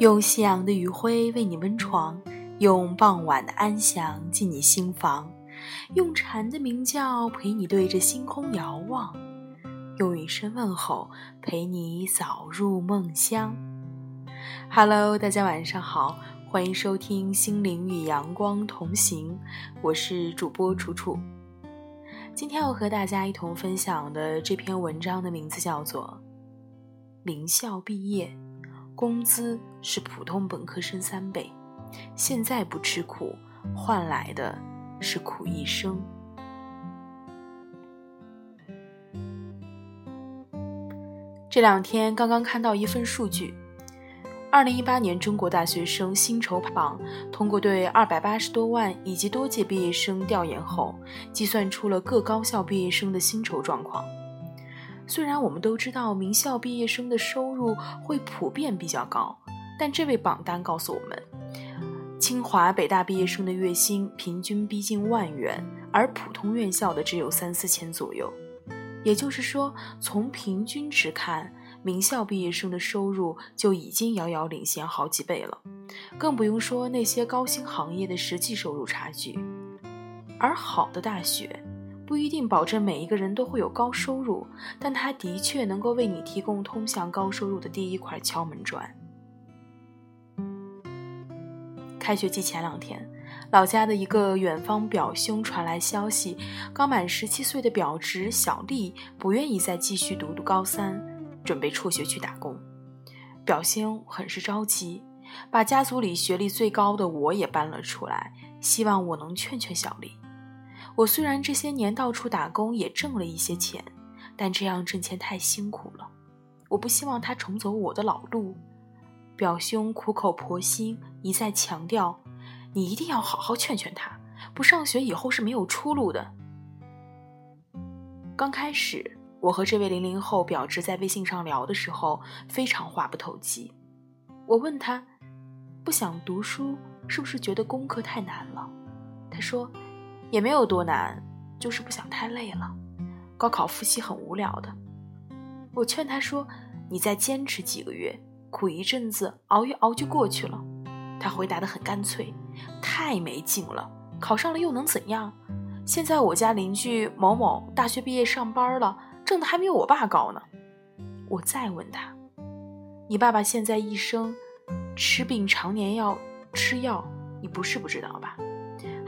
用夕阳的余晖为你温床，用傍晚的安详进你心房，用蝉的鸣叫陪你对着星空遥望，用一声问候陪你早入梦乡。Hello，大家晚上好，欢迎收听《心灵与阳光同行》，我是主播楚楚。今天要和大家一同分享的这篇文章的名字叫做《名校毕业，工资是普通本科生三倍，现在不吃苦，换来的是苦一生》。这两天刚刚看到一份数据。二零一八年中国大学生薪酬榜通过对二百八十多万以及多届毕业生调研后，计算出了各高校毕业生的薪酬状况。虽然我们都知道名校毕业生的收入会普遍比较高，但这位榜单告诉我们，清华、北大毕业生的月薪平均逼近万元，而普通院校的只有三四千左右。也就是说，从平均值看。名校毕业生的收入就已经遥遥领先好几倍了，更不用说那些高薪行业的实际收入差距。而好的大学不一定保证每一个人都会有高收入，但它的确能够为你提供通向高收入的第一块敲门砖。开学季前两天，老家的一个远方表兄传来消息，刚满十七岁的表侄小丽不愿意再继续读读高三。准备辍学去打工，表兄很是着急，把家族里学历最高的我也搬了出来，希望我能劝劝小丽。我虽然这些年到处打工也挣了一些钱，但这样挣钱太辛苦了，我不希望他重走我的老路。表兄苦口婆心一再强调，你一定要好好劝劝他，不上学以后是没有出路的。刚开始。我和这位零零后表侄在微信上聊的时候，非常话不投机。我问他，不想读书是不是觉得功课太难了？他说，也没有多难，就是不想太累了。高考复习很无聊的。我劝他说，你再坚持几个月，苦一阵子，熬一熬就过去了。他回答的很干脆，太没劲了，考上了又能怎样？现在我家邻居某某大学毕业上班了。挣的还没有我爸高呢。我再问他：“你爸爸现在一生吃病常年要吃药，你不是不知道吧？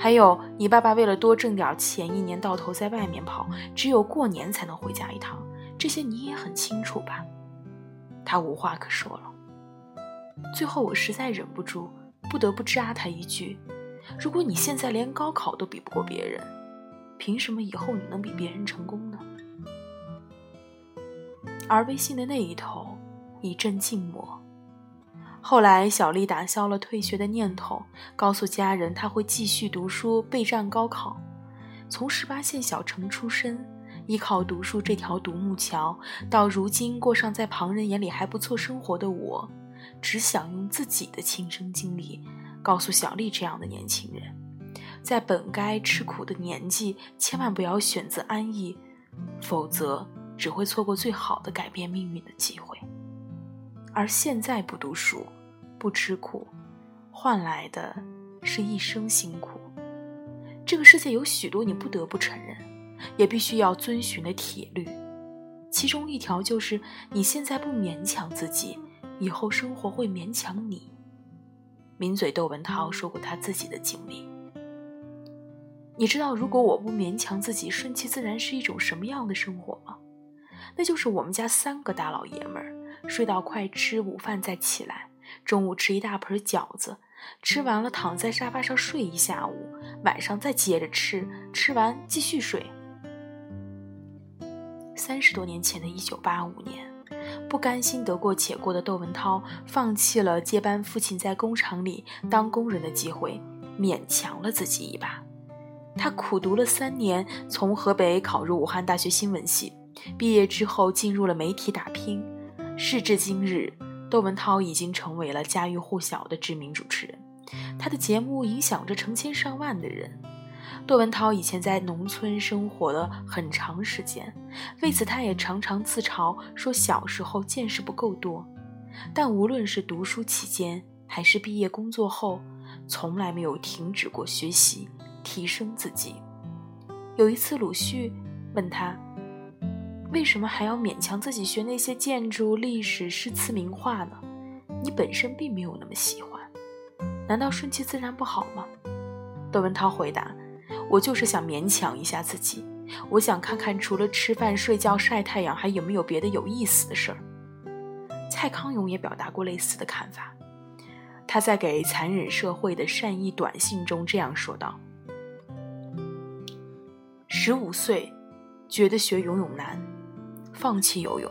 还有，你爸爸为了多挣点钱，一年到头在外面跑，只有过年才能回家一趟，这些你也很清楚吧？”他无话可说了。最后，我实在忍不住，不得不扎他一句：“如果你现在连高考都比不过别人，凭什么以后你能比别人成功呢？”而微信的那一头一阵静默。后来，小丽打消了退学的念头，告诉家人她会继续读书备战高考。从十八线小城出身，依靠读书这条独木桥，到如今过上在旁人眼里还不错生活的我，只想用自己的亲身经历，告诉小丽这样的年轻人，在本该吃苦的年纪，千万不要选择安逸，否则。只会错过最好的改变命运的机会，而现在不读书、不吃苦，换来的是一生辛苦。这个世界有许多你不得不承认，也必须要遵循的铁律，其中一条就是你现在不勉强自己，以后生活会勉强你。名嘴窦文涛说过他自己的经历。你知道，如果我不勉强自己，顺其自然是一种什么样的生活吗？那就是我们家三个大老爷们儿，睡到快吃午饭再起来，中午吃一大盆饺子，吃完了躺在沙发上睡一下午，晚上再接着吃，吃完继续睡。三十多年前的一九八五年，不甘心得过且过的窦文涛，放弃了接班父亲在工厂里当工人的机会，勉强了自己一把。他苦读了三年，从河北考入武汉大学新闻系。毕业之后进入了媒体打拼，时至今日，窦文涛已经成为了家喻户晓的知名主持人，他的节目影响着成千上万的人。窦文涛以前在农村生活了很长时间，为此他也常常自嘲说小时候见识不够多。但无论是读书期间，还是毕业工作后，从来没有停止过学习，提升自己。有一次，鲁迅问他：“为什么还要勉强自己学那些建筑、历史、诗词、名画呢？你本身并没有那么喜欢，难道顺其自然不好吗？”窦文涛回答：“我就是想勉强一下自己。”我想看看，除了吃饭、睡觉、晒太阳，还有没有别的有意思的事儿。蔡康永也表达过类似的看法。他在给残忍社会的善意短信中这样说道：“十五岁觉得学游泳难，放弃游泳；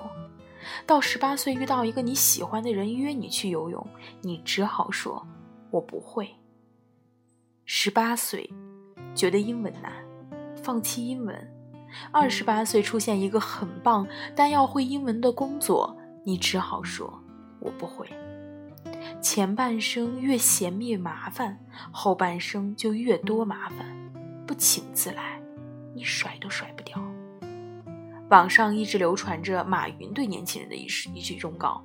到十八岁遇到一个你喜欢的人约你去游泳，你只好说‘我不会’。十八岁觉得英文难。”放弃英文，二十八岁出现一个很棒但要会英文的工作，你只好说“我不会”。前半生越嫌越麻烦，后半生就越多麻烦，不请自来，你甩都甩不掉。网上一直流传着马云对年轻人的一一句忠告：“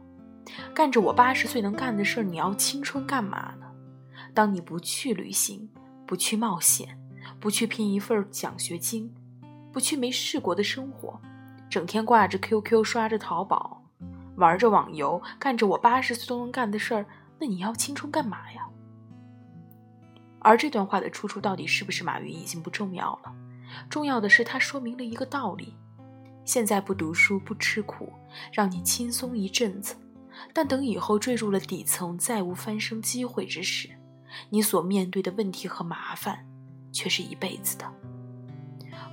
干着我八十岁能干的事，你要青春干嘛呢？当你不去旅行，不去冒险。”不去拼一份奖学金，不去没试过的生活，整天挂着 QQ，刷着淘宝，玩着网游，干着我八十岁都能干的事儿，那你要青春干嘛呀？而这段话的出处到底是不是马云已经不重要了，重要的是它说明了一个道理：现在不读书不吃苦，让你轻松一阵子，但等以后坠入了底层，再无翻身机会之时，你所面对的问题和麻烦。却是一辈子的。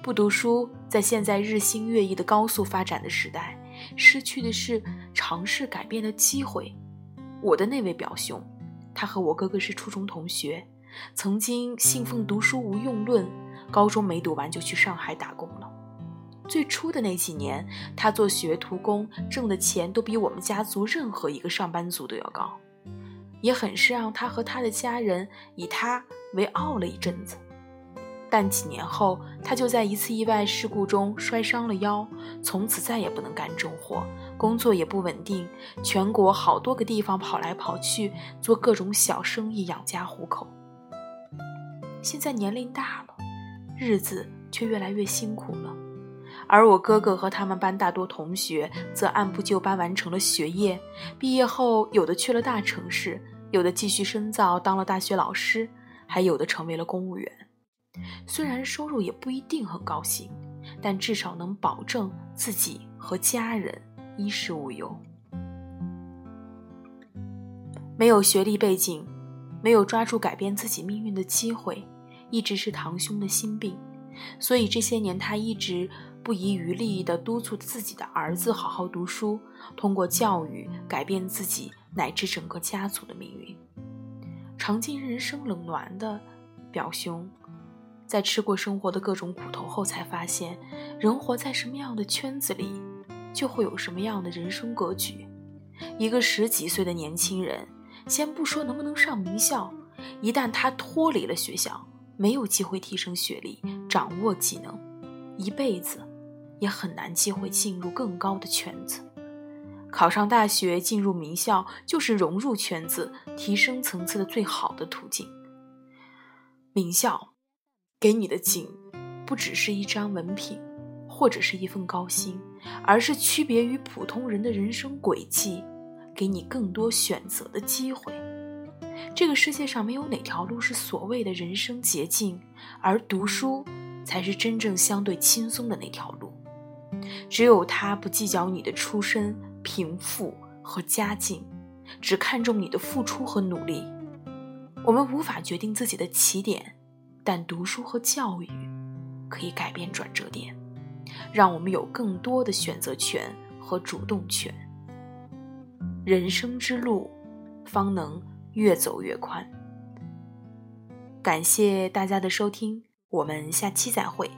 不读书，在现在日新月异的高速发展的时代，失去的是尝试改变的机会。我的那位表兄，他和我哥哥是初中同学，曾经信奉读书无用论，高中没读完就去上海打工了。最初的那几年，他做学徒工，挣的钱都比我们家族任何一个上班族都要高，也很是让他和他的家人以他为傲了一阵子。但几年后，他就在一次意外事故中摔伤了腰，从此再也不能干重活，工作也不稳定，全国好多个地方跑来跑去，做各种小生意养家糊口。现在年龄大了，日子却越来越辛苦了。而我哥哥和他们班大多同学则按部就班完成了学业，毕业后有的去了大城市，有的继续深造当了大学老师，还有的成为了公务员。虽然收入也不一定很高兴，但至少能保证自己和家人衣食无忧。没有学历背景，没有抓住改变自己命运的机会，一直是堂兄的心病。所以这些年，他一直不遗余力地督促自己的儿子好好读书，通过教育改变自己乃至整个家族的命运。尝尽人生冷暖的表兄。在吃过生活的各种苦头后，才发现，人活在什么样的圈子里，就会有什么样的人生格局。一个十几岁的年轻人，先不说能不能上名校，一旦他脱离了学校，没有机会提升学历、掌握技能，一辈子也很难机会进入更高的圈子。考上大学、进入名校，就是融入圈子、提升层次的最好的途径。名校。给你的景，不只是一张文凭，或者是一份高薪，而是区别于普通人的人生轨迹，给你更多选择的机会。这个世界上没有哪条路是所谓的人生捷径，而读书才是真正相对轻松的那条路。只有他不计较你的出身、贫富和家境，只看重你的付出和努力。我们无法决定自己的起点。但读书和教育可以改变转折点，让我们有更多的选择权和主动权。人生之路方能越走越宽。感谢大家的收听，我们下期再会。